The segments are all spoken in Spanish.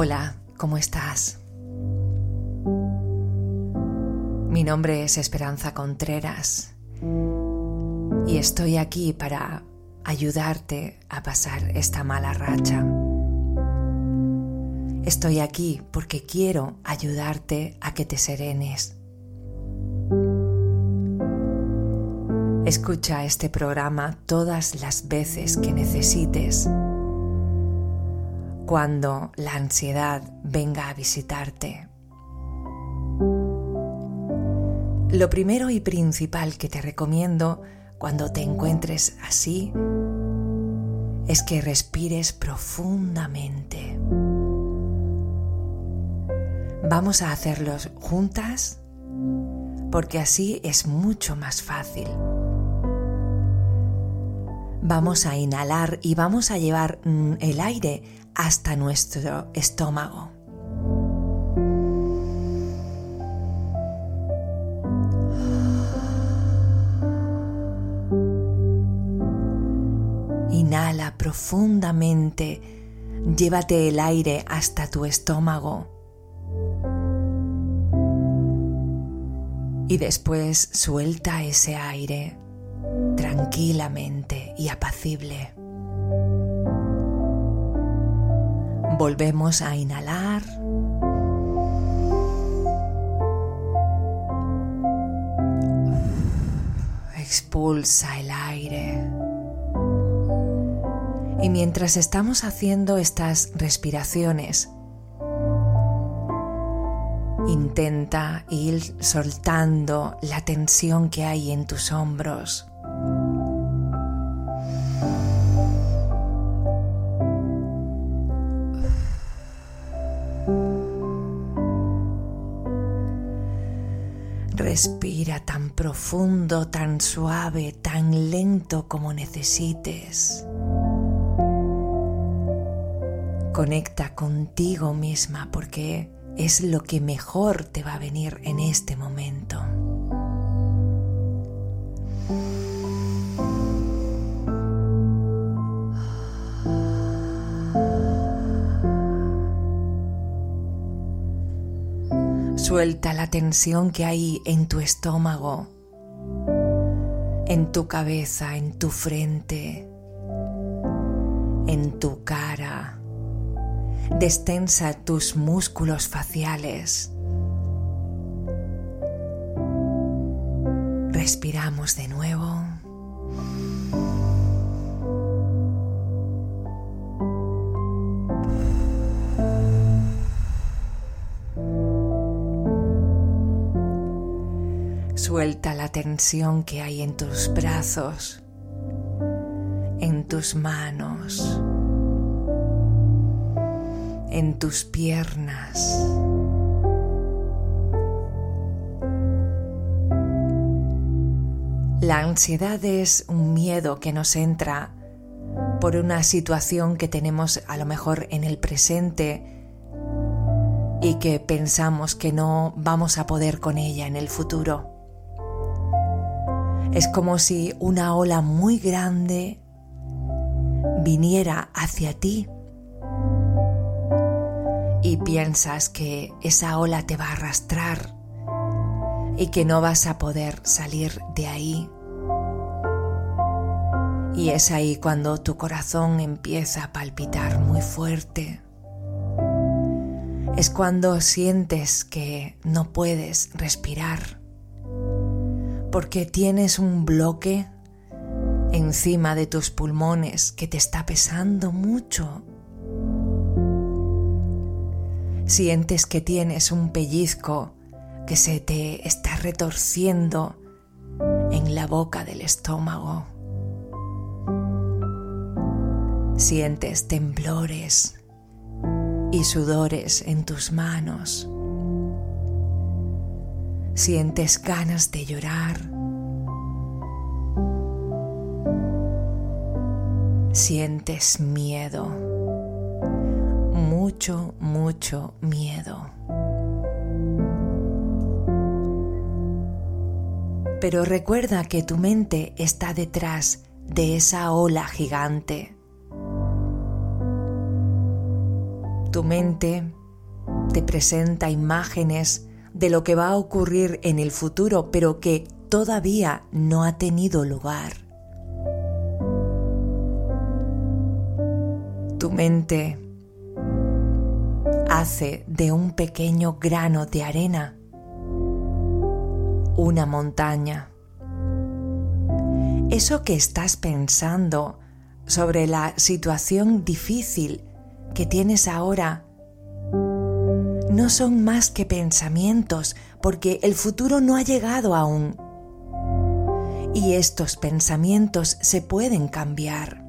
Hola, ¿cómo estás? Mi nombre es Esperanza Contreras y estoy aquí para ayudarte a pasar esta mala racha. Estoy aquí porque quiero ayudarte a que te serenes. Escucha este programa todas las veces que necesites cuando la ansiedad venga a visitarte. Lo primero y principal que te recomiendo cuando te encuentres así es que respires profundamente. Vamos a hacerlos juntas porque así es mucho más fácil. Vamos a inhalar y vamos a llevar mm, el aire hasta nuestro estómago. Inhala profundamente, llévate el aire hasta tu estómago. Y después suelta ese aire tranquilamente y apacible. Volvemos a inhalar. Expulsa el aire. Y mientras estamos haciendo estas respiraciones, intenta ir soltando la tensión que hay en tus hombros. Respira tan profundo, tan suave, tan lento como necesites. Conecta contigo misma porque es lo que mejor te va a venir en este momento. Suelta la tensión que hay en tu estómago, en tu cabeza, en tu frente, en tu cara. Destensa tus músculos faciales. Respiramos de nuevo. Suelta la tensión que hay en tus brazos, en tus manos, en tus piernas. La ansiedad es un miedo que nos entra por una situación que tenemos a lo mejor en el presente y que pensamos que no vamos a poder con ella en el futuro. Es como si una ola muy grande viniera hacia ti y piensas que esa ola te va a arrastrar y que no vas a poder salir de ahí. Y es ahí cuando tu corazón empieza a palpitar muy fuerte. Es cuando sientes que no puedes respirar porque tienes un bloque encima de tus pulmones que te está pesando mucho. Sientes que tienes un pellizco que se te está retorciendo en la boca del estómago. Sientes temblores y sudores en tus manos. Sientes ganas de llorar. Sientes miedo. Mucho, mucho miedo. Pero recuerda que tu mente está detrás de esa ola gigante. Tu mente te presenta imágenes de lo que va a ocurrir en el futuro, pero que todavía no ha tenido lugar. Tu mente hace de un pequeño grano de arena una montaña. Eso que estás pensando sobre la situación difícil que tienes ahora no son más que pensamientos porque el futuro no ha llegado aún. Y estos pensamientos se pueden cambiar.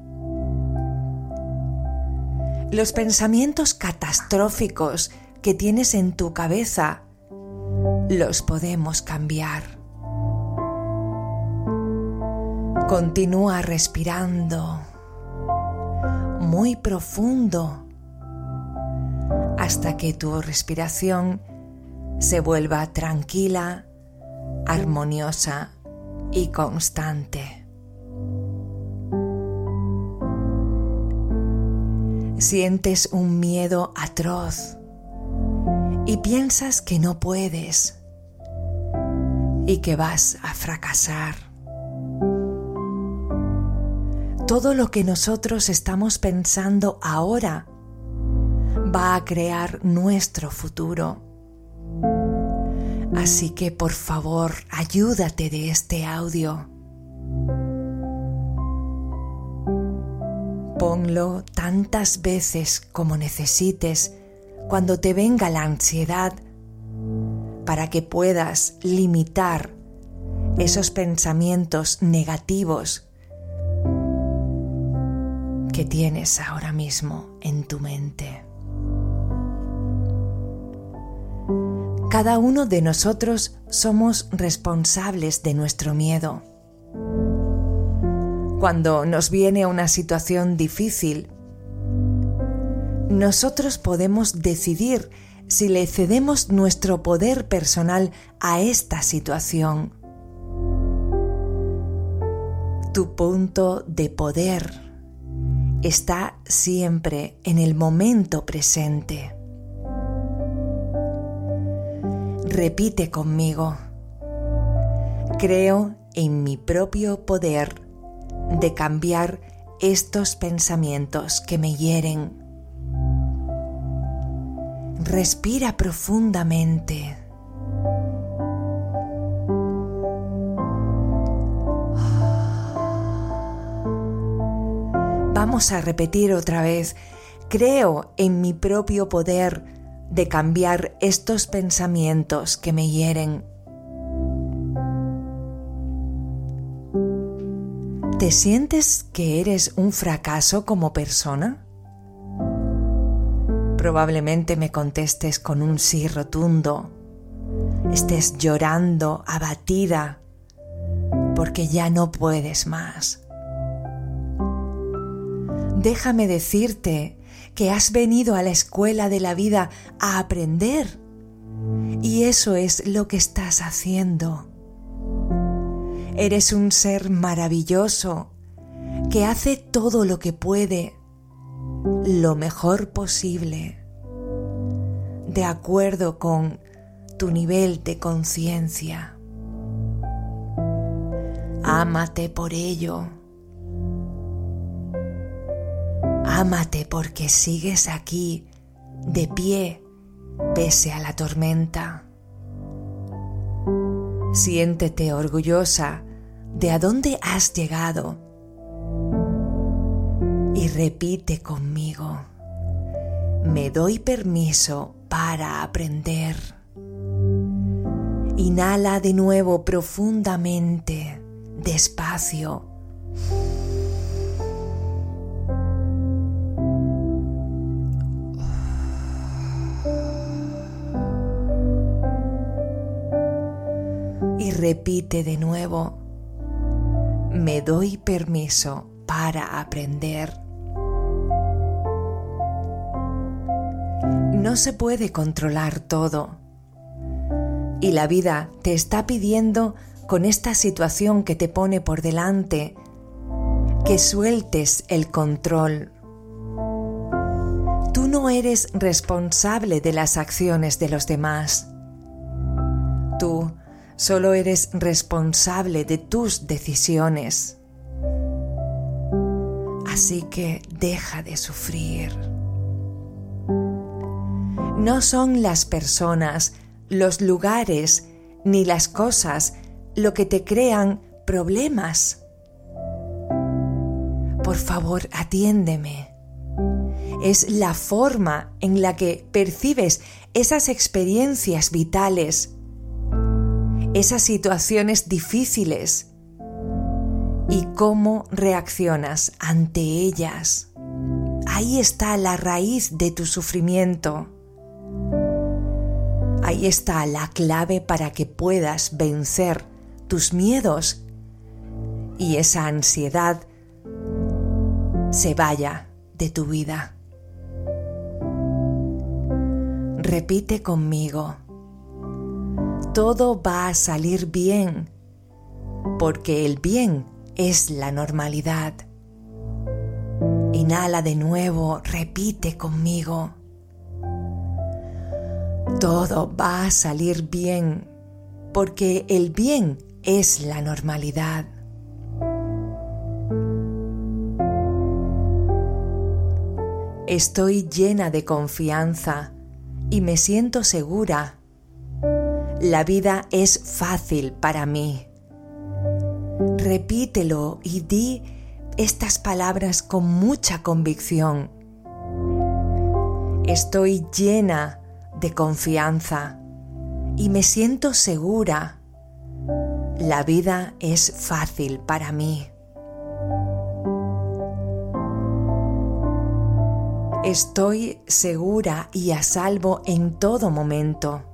Los pensamientos catastróficos que tienes en tu cabeza los podemos cambiar. Continúa respirando muy profundo hasta que tu respiración se vuelva tranquila, armoniosa y constante. Sientes un miedo atroz y piensas que no puedes y que vas a fracasar. Todo lo que nosotros estamos pensando ahora va a crear nuestro futuro. Así que por favor, ayúdate de este audio. Ponlo tantas veces como necesites cuando te venga la ansiedad para que puedas limitar esos pensamientos negativos que tienes ahora mismo en tu mente. Cada uno de nosotros somos responsables de nuestro miedo. Cuando nos viene una situación difícil, nosotros podemos decidir si le cedemos nuestro poder personal a esta situación. Tu punto de poder está siempre en el momento presente. Repite conmigo. Creo en mi propio poder de cambiar estos pensamientos que me hieren Respira profundamente. Vamos a repetir otra vez. Creo en mi propio poder de cambiar estos pensamientos que me hieren. ¿Te sientes que eres un fracaso como persona? Probablemente me contestes con un sí rotundo. Estés llorando, abatida, porque ya no puedes más. Déjame decirte que has venido a la escuela de la vida a aprender. Y eso es lo que estás haciendo. Eres un ser maravilloso que hace todo lo que puede lo mejor posible, de acuerdo con tu nivel de conciencia. Ámate por ello. Ámate porque sigues aquí, de pie, pese a la tormenta. Siéntete orgullosa de a dónde has llegado y repite conmigo. Me doy permiso para aprender. Inhala de nuevo profundamente, despacio. Repite de nuevo. Me doy permiso para aprender. No se puede controlar todo. Y la vida te está pidiendo con esta situación que te pone por delante que sueltes el control, Tú no eres responsable de las acciones de los demás. Solo eres responsable de tus decisiones. Así que deja de sufrir. No son las personas, los lugares ni las cosas lo que te crean problemas. Por favor, atiéndeme. Es la forma en la que percibes esas experiencias vitales, esas situaciones difíciles y cómo reaccionas ante ellas. Ahí está la raíz de tu sufrimiento. Ahí está la clave para que puedas vencer tus miedos y esa ansiedad se vaya de tu vida. Repite conmigo, todo va a salir bien, porque el bien es la normalidad. Inhala de nuevo, repite conmigo. Todo va a salir bien porque el bien es la normalidad. Estoy llena de confianza y me siento segura. La vida es fácil para mí. Repítelo y di estas palabras con mucha convicción. Estoy llena de confianza y me siento segura. La vida es fácil para mí. Estoy segura y a salvo en todo momento.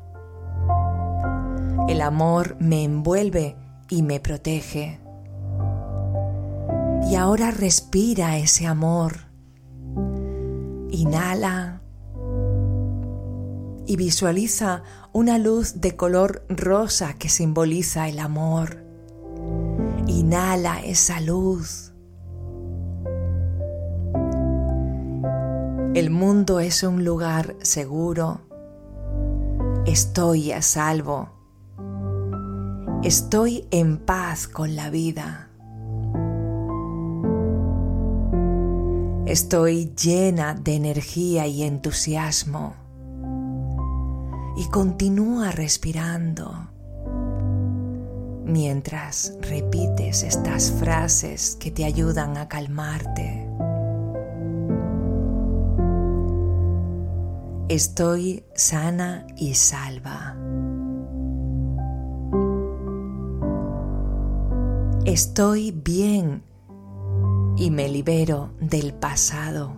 El amor me envuelve y me protege. Y ahora respira ese amor. Inhala y visualiza una luz de color rosa que simboliza el amor. Inhala esa luz. El mundo es un lugar seguro. Estoy a salvo. Estoy en paz con la vida. Estoy llena de energía y entusiasmo y continúa respirando mientras repites estas frases que te ayudan a calmarte. Estoy sana y salva. Estoy bien y me libero del pasado.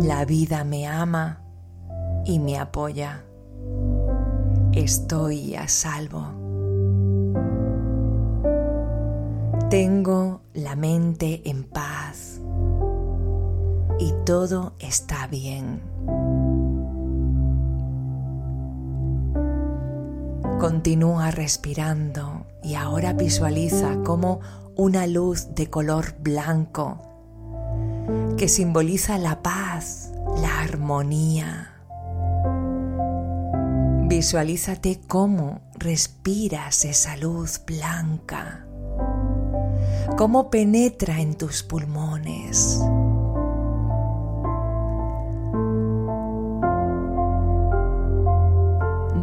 La vida me ama y me apoya. Estoy a salvo. Tengo la mente en paz y todo está bien. Continúa respirando y ahora visualiza como una luz de color blanco que simboliza la paz, la armonía. Visualízate cómo respiras esa luz blanca, cómo penetra en tus pulmones.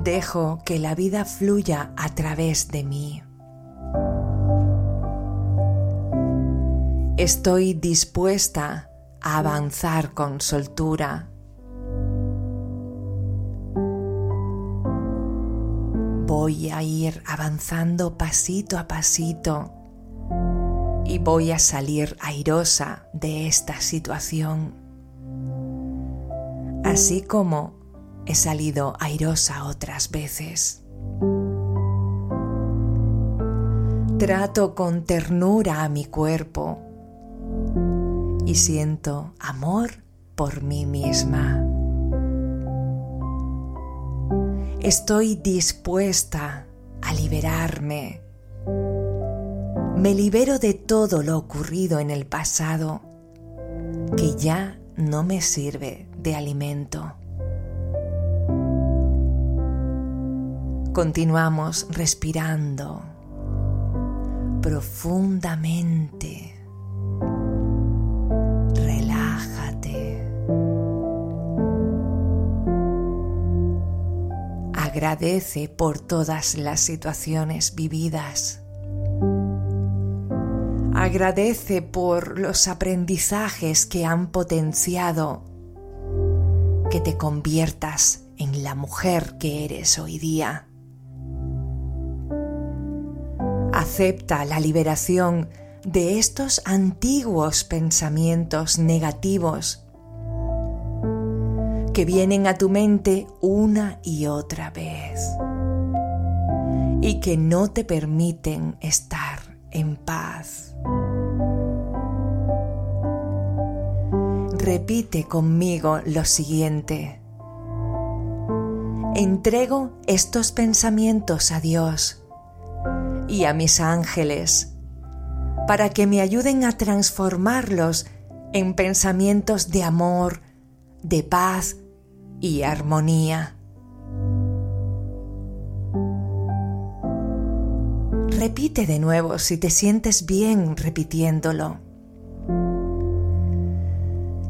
Dejo que la vida fluya a través de mí. Estoy dispuesta a avanzar con soltura. Voy a ir avanzando pasito a pasito y voy a salir airosa de esta situación, así como he salido airosa otras veces. Trato con ternura a mi cuerpo y siento amor por mí misma. Estoy dispuesta a liberarme. Me libero de todo lo ocurrido en el pasado que ya no me sirve de alimento. Continuamos respirando profundamente. Relájate. Agradece por todas las situaciones vividas. Agradece por los aprendizajes que han potenciado que te conviertas en la mujer que eres hoy día. Acepta la liberación de estos antiguos pensamientos negativos que vienen a tu mente una y otra vez y que no te permiten estar en paz. Repite conmigo lo siguiente. Entrego estos pensamientos a Dios y a mis ángeles, para que me ayuden a transformarlos en pensamientos de amor, de paz y armonía. Repite de nuevo si te sientes bien repitiéndolo.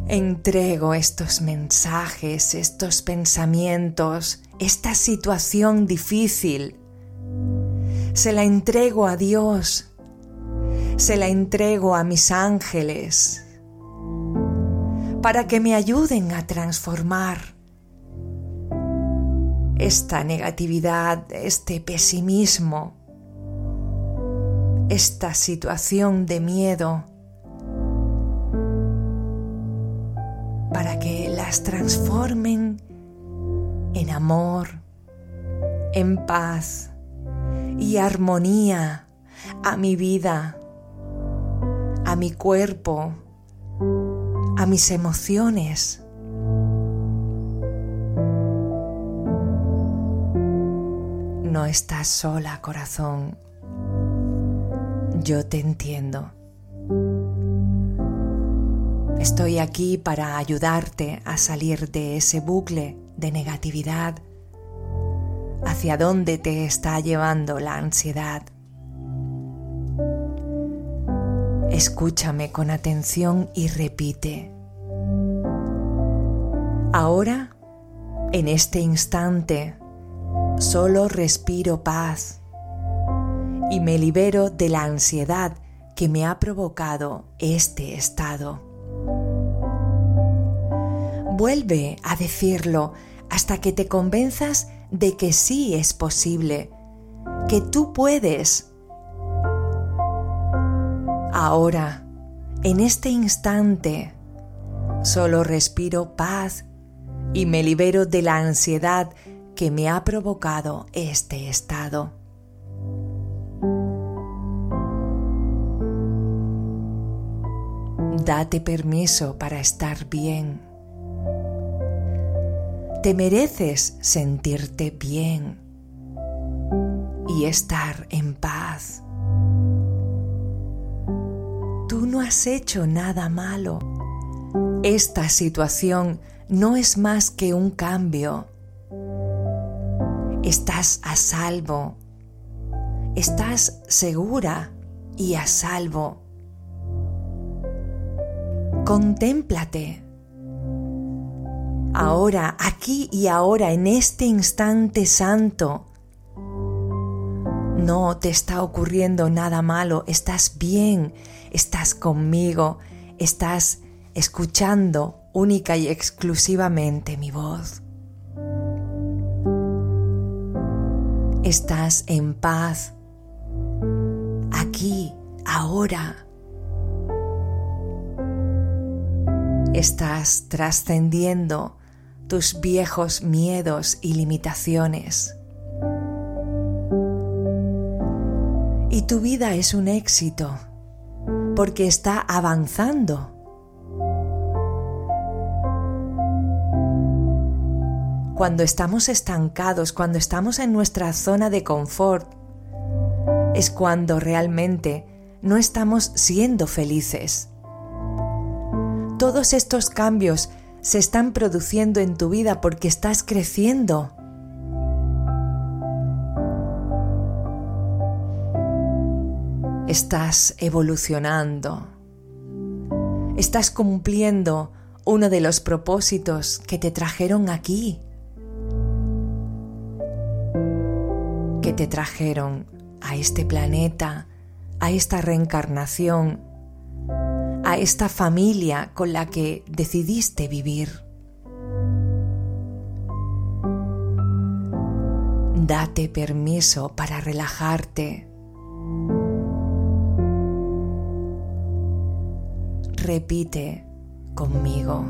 Entrego estos mensajes, estos pensamientos, esta situación difícil se la entrego a Dios, se la entrego a mis ángeles, para que me ayuden a transformar esta negatividad, este pesimismo, esta situación de miedo, para que las transformen en amor, en paz, y armonía a mi vida, a mi cuerpo, a mis emociones. No estás sola, corazón. Yo te entiendo. Estoy aquí para ayudarte a salir de ese bucle de negatividad hacia dónde te está llevando la ansiedad. Escúchame con atención y repite. Ahora, en este instante, solo respiro paz y me libero de la ansiedad que me ha provocado este estado. Vuelve a decirlo hasta que te convenzas de que sí es posible, que tú puedes. Ahora, en este instante, solo respiro paz y me libero de la ansiedad que me ha provocado este estado. Date permiso para estar bien. Te mereces sentirte bien y estar en paz. Tú no has hecho nada malo. Esta situación no es más que un cambio. Estás a salvo. Estás segura y a salvo. Contémplate ahora, aquí y ahora, en este instante santo. No te está ocurriendo nada malo, estás bien, estás conmigo, estás escuchando única y exclusivamente mi voz. Estás en paz, aquí, ahora. Estás trascendiendo tus viejos miedos y limitaciones. Y tu vida es un éxito porque está avanzando. Cuando estamos estancados, cuando estamos en nuestra zona de confort, es cuando realmente no estamos siendo felices Todos estos cambios se están produciendo en tu vida porque estás creciendo. Estás evolucionando. Estás cumpliendo uno de los propósitos que te trajeron aquí. Que te trajeron a este planeta, a esta reencarnación, a esta familia con la que decidiste vivir. Date permiso para relajarte. Repite conmigo.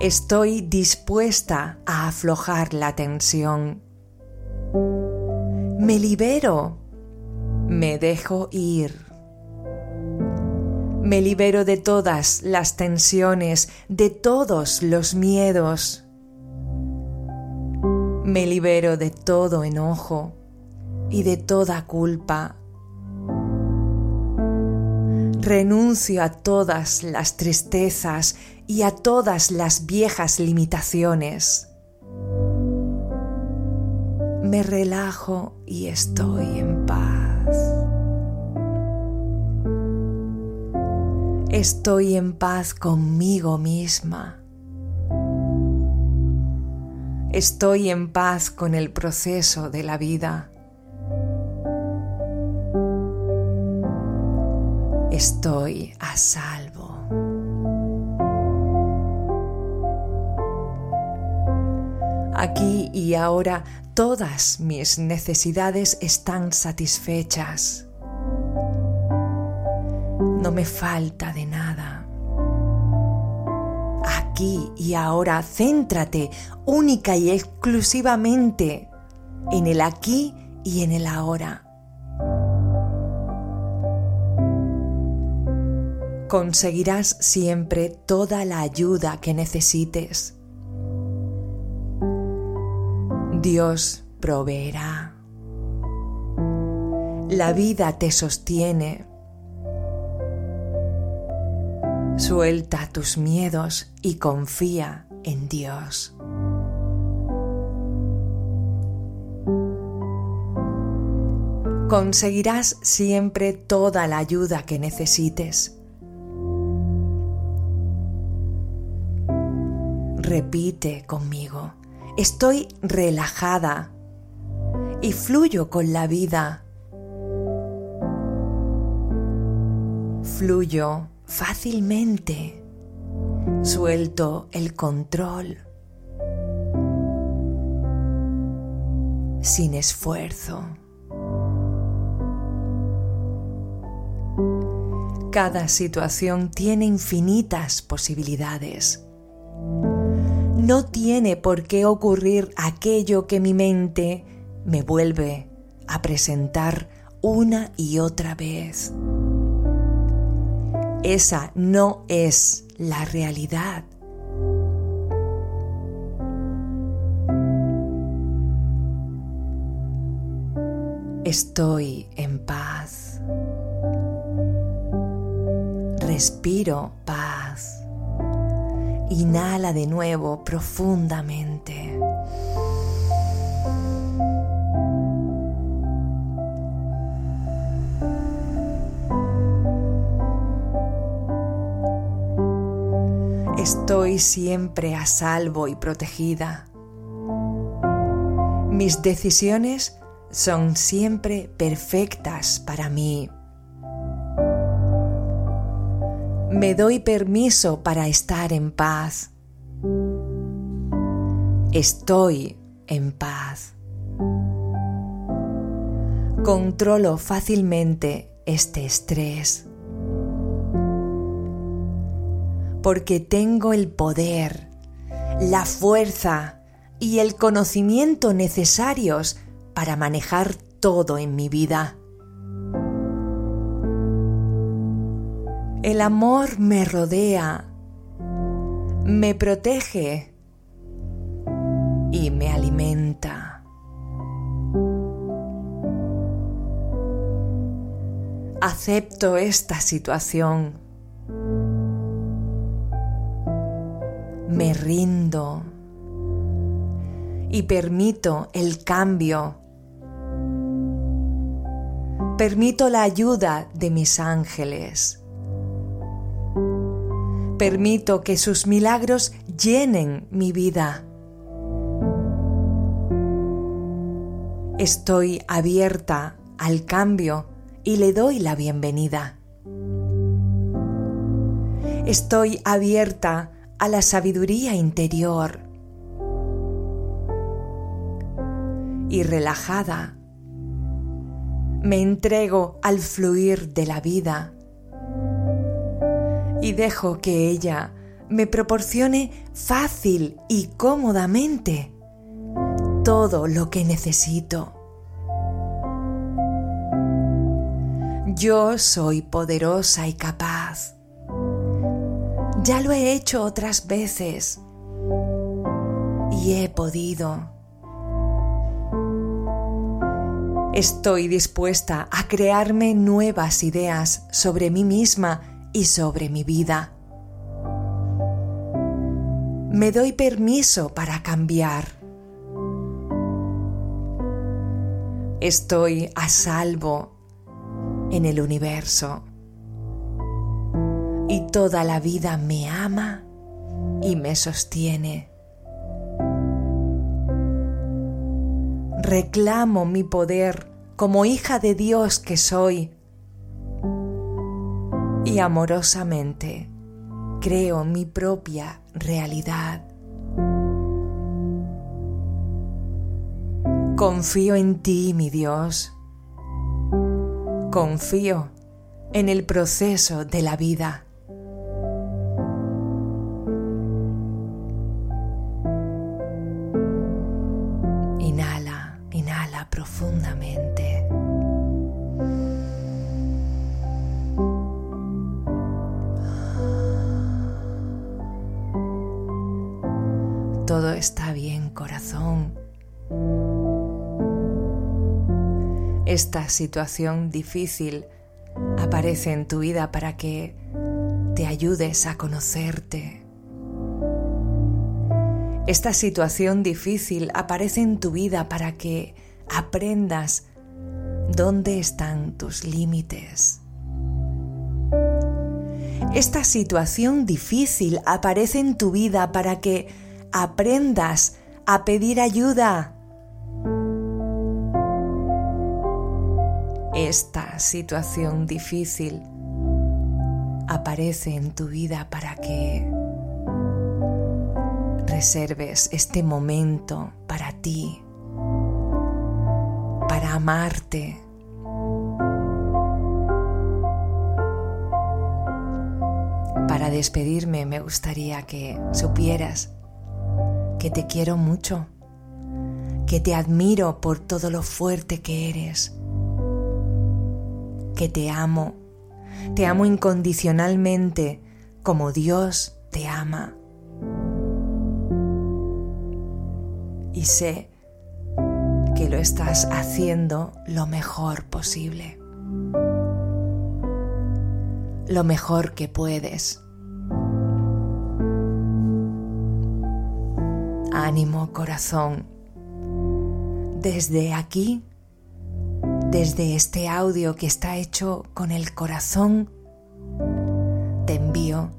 Estoy dispuesta a aflojar la tensión. Me libero. Me dejo ir. Me libero de todas las tensiones, de todos los miedos. Me libero de todo enojo y de toda culpa renuncio a todas las tristezas y a todas las viejas limitaciones. Me relajo y estoy en paz. Estoy en paz conmigo misma. Estoy en paz con el proceso de la vida. estoy a salvo. Aquí y ahora todas mis necesidades están satisfechas. No me falta de nada. Aquí y ahora céntrate única y exclusivamente en el aquí y en el ahora. conseguirás siempre toda la ayuda que necesites. Dios proveerá. La vida te sostiene. Suelta tus miedos y confía en Dios. Conseguirás siempre toda la ayuda que necesites. Repite conmigo, estoy relajada y fluyo con la vida. Fluyo fácilmente. Suelto el control. Sin esfuerzo. Cada situación tiene infinitas posibilidades no tiene por qué ocurrir aquello que mi mente me vuelve a presentar una y otra vez. Esa no es la realidad. Estoy en paz. Respiro paz. Inhala de nuevo profundamente. Siempre a salvo y protegida. Mis decisiones son siempre perfectas para mí. me doy permiso para estar en paz. Estoy en paz. Controlo fácilmente este estrés. Porque tengo el poder, la fuerza y el conocimiento necesarios para manejar todo en mi vida. El amor me rodea, me protege y me alimenta. Acepto esta situación. Me rindo y permito el cambio. Permito la ayuda de mis ángeles. Permito que sus milagros llenen mi vida. Estoy abierta al cambio y le doy la bienvenida. Estoy abierta a la sabiduría interior y relajada. Me entrego al fluir de la vida y dejo que ella me proporcione fácil y cómodamente todo lo que necesito. Yo soy poderosa y capaz. Ya lo he hecho otras veces y he podido. Estoy dispuesta a crearme nuevas ideas sobre mí misma y sobre mi vida. Me doy permiso para cambiar. Estoy a salvo en el universo toda la vida me ama y me sostiene. Reclamo mi poder como hija de Dios que soy y amorosamente creo mi propia realidad. Confío en ti, mi Dios. Confío en el proceso de la vida. Profundamente. Todo está bien, corazón. Esta situación difícil aparece en tu vida para que te ayudes a conocerte. Esta situación difícil aparece en tu vida para que aprendas dónde están tus límites. Esta situación difícil aparece en tu vida para que aprendas a pedir ayuda. Esta situación difícil aparece en tu vida para que reserves este momento para ti, para amarte. Para despedirme me gustaría que supieras que te quiero mucho, que te admiro por todo lo fuerte que eres, que te amo, te amo incondicionalmente como Dios te ama. Y sé lo estás haciendo lo mejor posible, lo mejor que puedes. Ánimo corazón. Desde aquí, desde este audio que está hecho con el corazón, te envío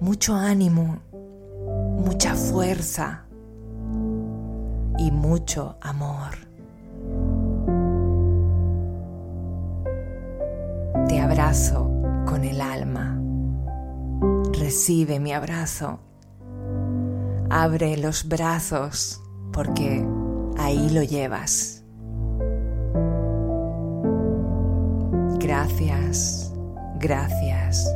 mucho ánimo, mucha fuerza y mucho amor. Te abrazo con el alma. Recibe mi abrazo Abre los brazos porque ahí lo llevas. Gracias, gracias.